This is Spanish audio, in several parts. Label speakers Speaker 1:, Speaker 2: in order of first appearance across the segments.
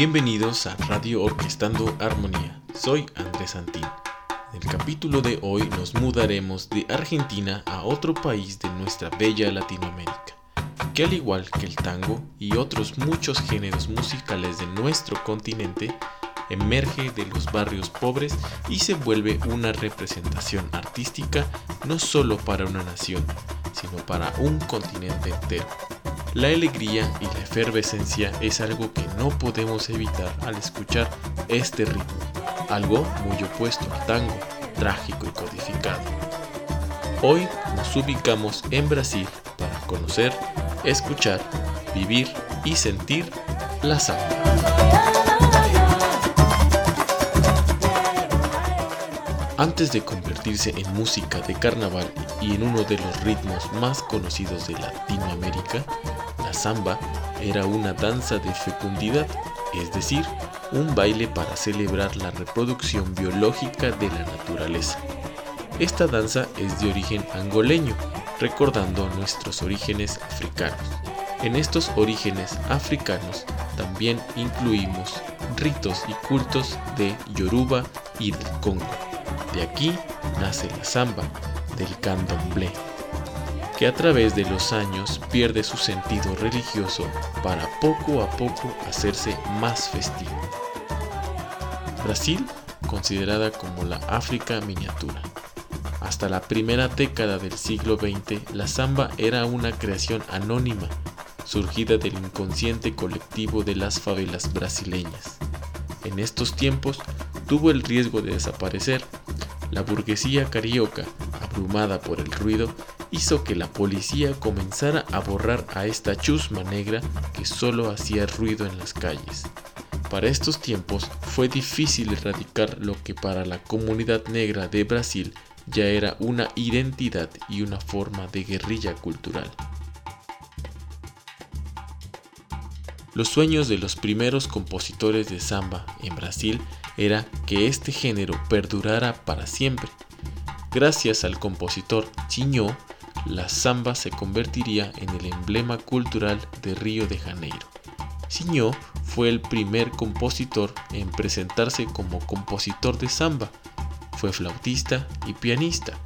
Speaker 1: Bienvenidos a Radio Orquestando Armonía. Soy Andrés Santín. En el capítulo de hoy nos mudaremos de Argentina a otro país de nuestra bella Latinoamérica, que al igual que el tango y otros muchos géneros musicales de nuestro continente, emerge de los barrios pobres y se vuelve una representación artística no solo para una nación, sino para un continente entero. La alegría y la efervescencia es algo que no podemos evitar al escuchar este ritmo, algo muy opuesto al tango, trágico y codificado. Hoy nos ubicamos en Brasil para conocer, escuchar, vivir y sentir la samba. Antes de convertirse en música de carnaval y en uno de los ritmos más conocidos de Latinoamérica, la samba era una danza de fecundidad, es decir, un baile para celebrar la reproducción biológica de la naturaleza. Esta danza es de origen angoleño, recordando nuestros orígenes africanos. En estos orígenes africanos también incluimos ritos y cultos de Yoruba y del Congo. De aquí nace la samba del candomblé, que a través de los años pierde su sentido religioso para poco a poco hacerse más festivo. Brasil, considerada como la África miniatura. Hasta la primera década del siglo XX, la samba era una creación anónima, surgida del inconsciente colectivo de las favelas brasileñas. En estos tiempos tuvo el riesgo de desaparecer la burguesía carioca, abrumada por el ruido, hizo que la policía comenzara a borrar a esta chusma negra que solo hacía ruido en las calles. Para estos tiempos fue difícil erradicar lo que para la comunidad negra de Brasil ya era una identidad y una forma de guerrilla cultural. Los sueños de los primeros compositores de samba en Brasil era que este género perdurara para siempre. Gracias al compositor Chiñó, la samba se convertiría en el emblema cultural de Río de Janeiro. Chiñó fue el primer compositor en presentarse como compositor de samba. Fue flautista y pianista.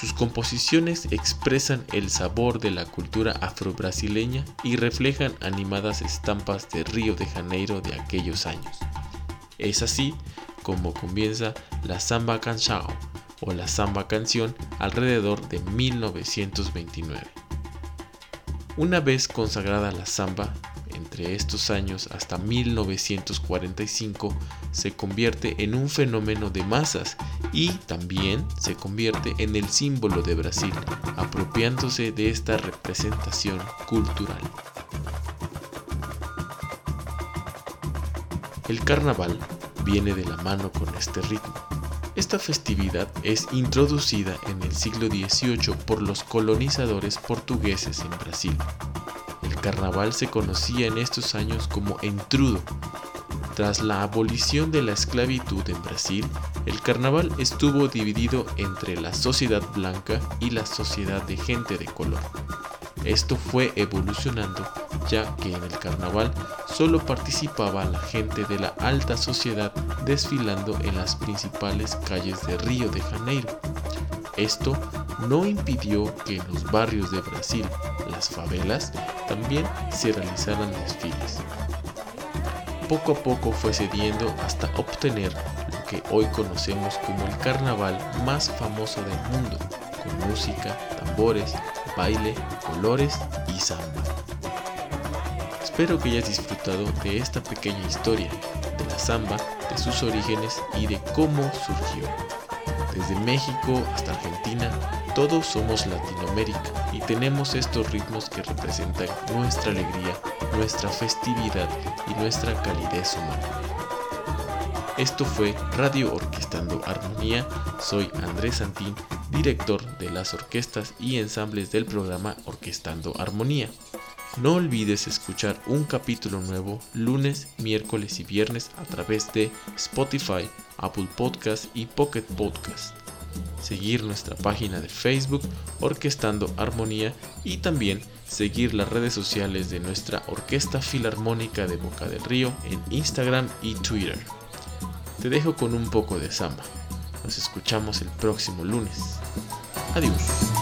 Speaker 1: Sus composiciones expresan el sabor de la cultura afro-brasileña y reflejan animadas estampas de Río de Janeiro de aquellos años. Es así como comienza la samba canção o la samba canción alrededor de 1929. Una vez consagrada la samba, entre estos años hasta 1945 se convierte en un fenómeno de masas y también se convierte en el símbolo de Brasil, apropiándose de esta representación cultural. El carnaval viene de la mano con este ritmo. Esta festividad es introducida en el siglo XVIII por los colonizadores portugueses en Brasil. El carnaval se conocía en estos años como entrudo. Tras la abolición de la esclavitud en Brasil, el carnaval estuvo dividido entre la sociedad blanca y la sociedad de gente de color. Esto fue evolucionando ya que en el carnaval solo participaba la gente de la alta sociedad desfilando en las principales calles de Río de Janeiro. Esto no impidió que en los barrios de Brasil, las favelas, también se realizaran desfiles. Poco a poco fue cediendo hasta obtener lo que hoy conocemos como el carnaval más famoso del mundo, con música, tambores, baile, colores y samba. Espero que hayas disfrutado de esta pequeña historia de la samba, de sus orígenes y de cómo surgió. Desde México hasta Argentina, todos somos Latinoamérica y tenemos estos ritmos que representan nuestra alegría, nuestra festividad y nuestra calidez humana. Esto fue Radio Orquestando Armonía. Soy Andrés Santín, director de las orquestas y ensambles del programa Orquestando Armonía. No olvides escuchar un capítulo nuevo lunes, miércoles y viernes a través de Spotify, Apple Podcast y Pocket Podcast. seguir nuestra página de Facebook Orquestando Armonía y también seguir las redes sociales de nuestra Orquesta Filarmónica de Boca del Río en Instagram y Twitter. Te dejo con un poco de samba. Nos escuchamos el próximo lunes. Adiós.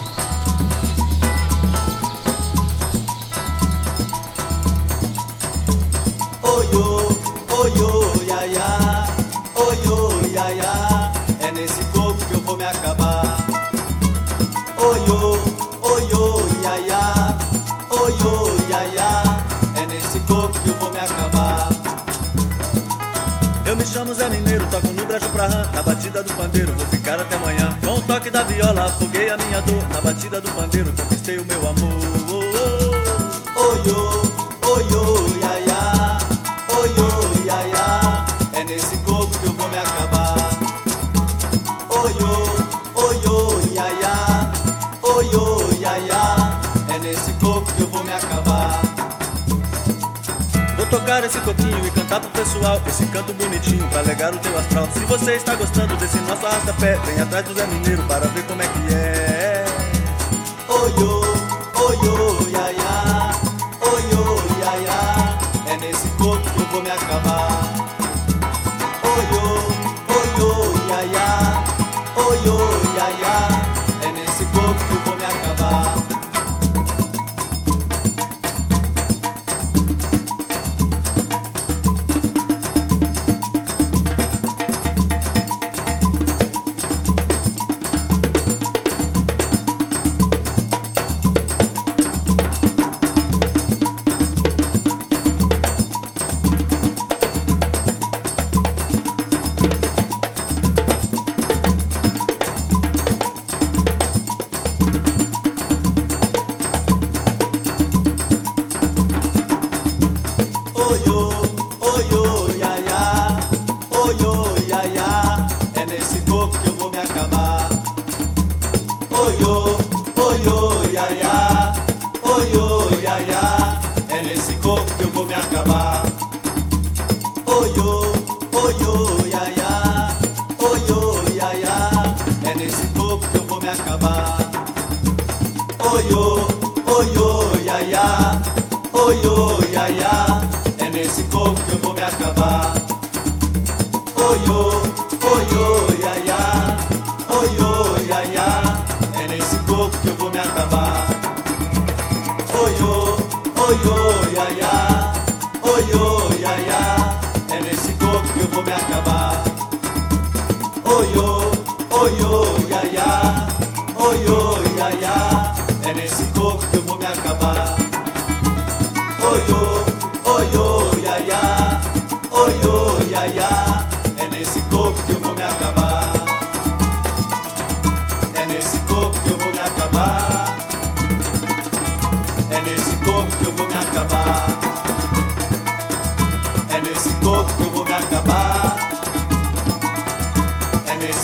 Speaker 2: Chamo Zé Mineiro, toco no brejo pra rã, na batida do pandeiro, vou ficar até amanhã. Com o toque da viola, afoguei a minha dor, na batida do pandeiro, conquistei o meu amor.
Speaker 3: Oh, oh, oh, oh, oh, ya, ya, oh, oh, ya,
Speaker 2: pro pessoal esse canto bonitinho pra alegar o teu astral. Se você está gostando desse nosso arrasta-pé, vem atrás do Zé Mineiro para ver como é que é.
Speaker 3: Oi, oh, oi, oh,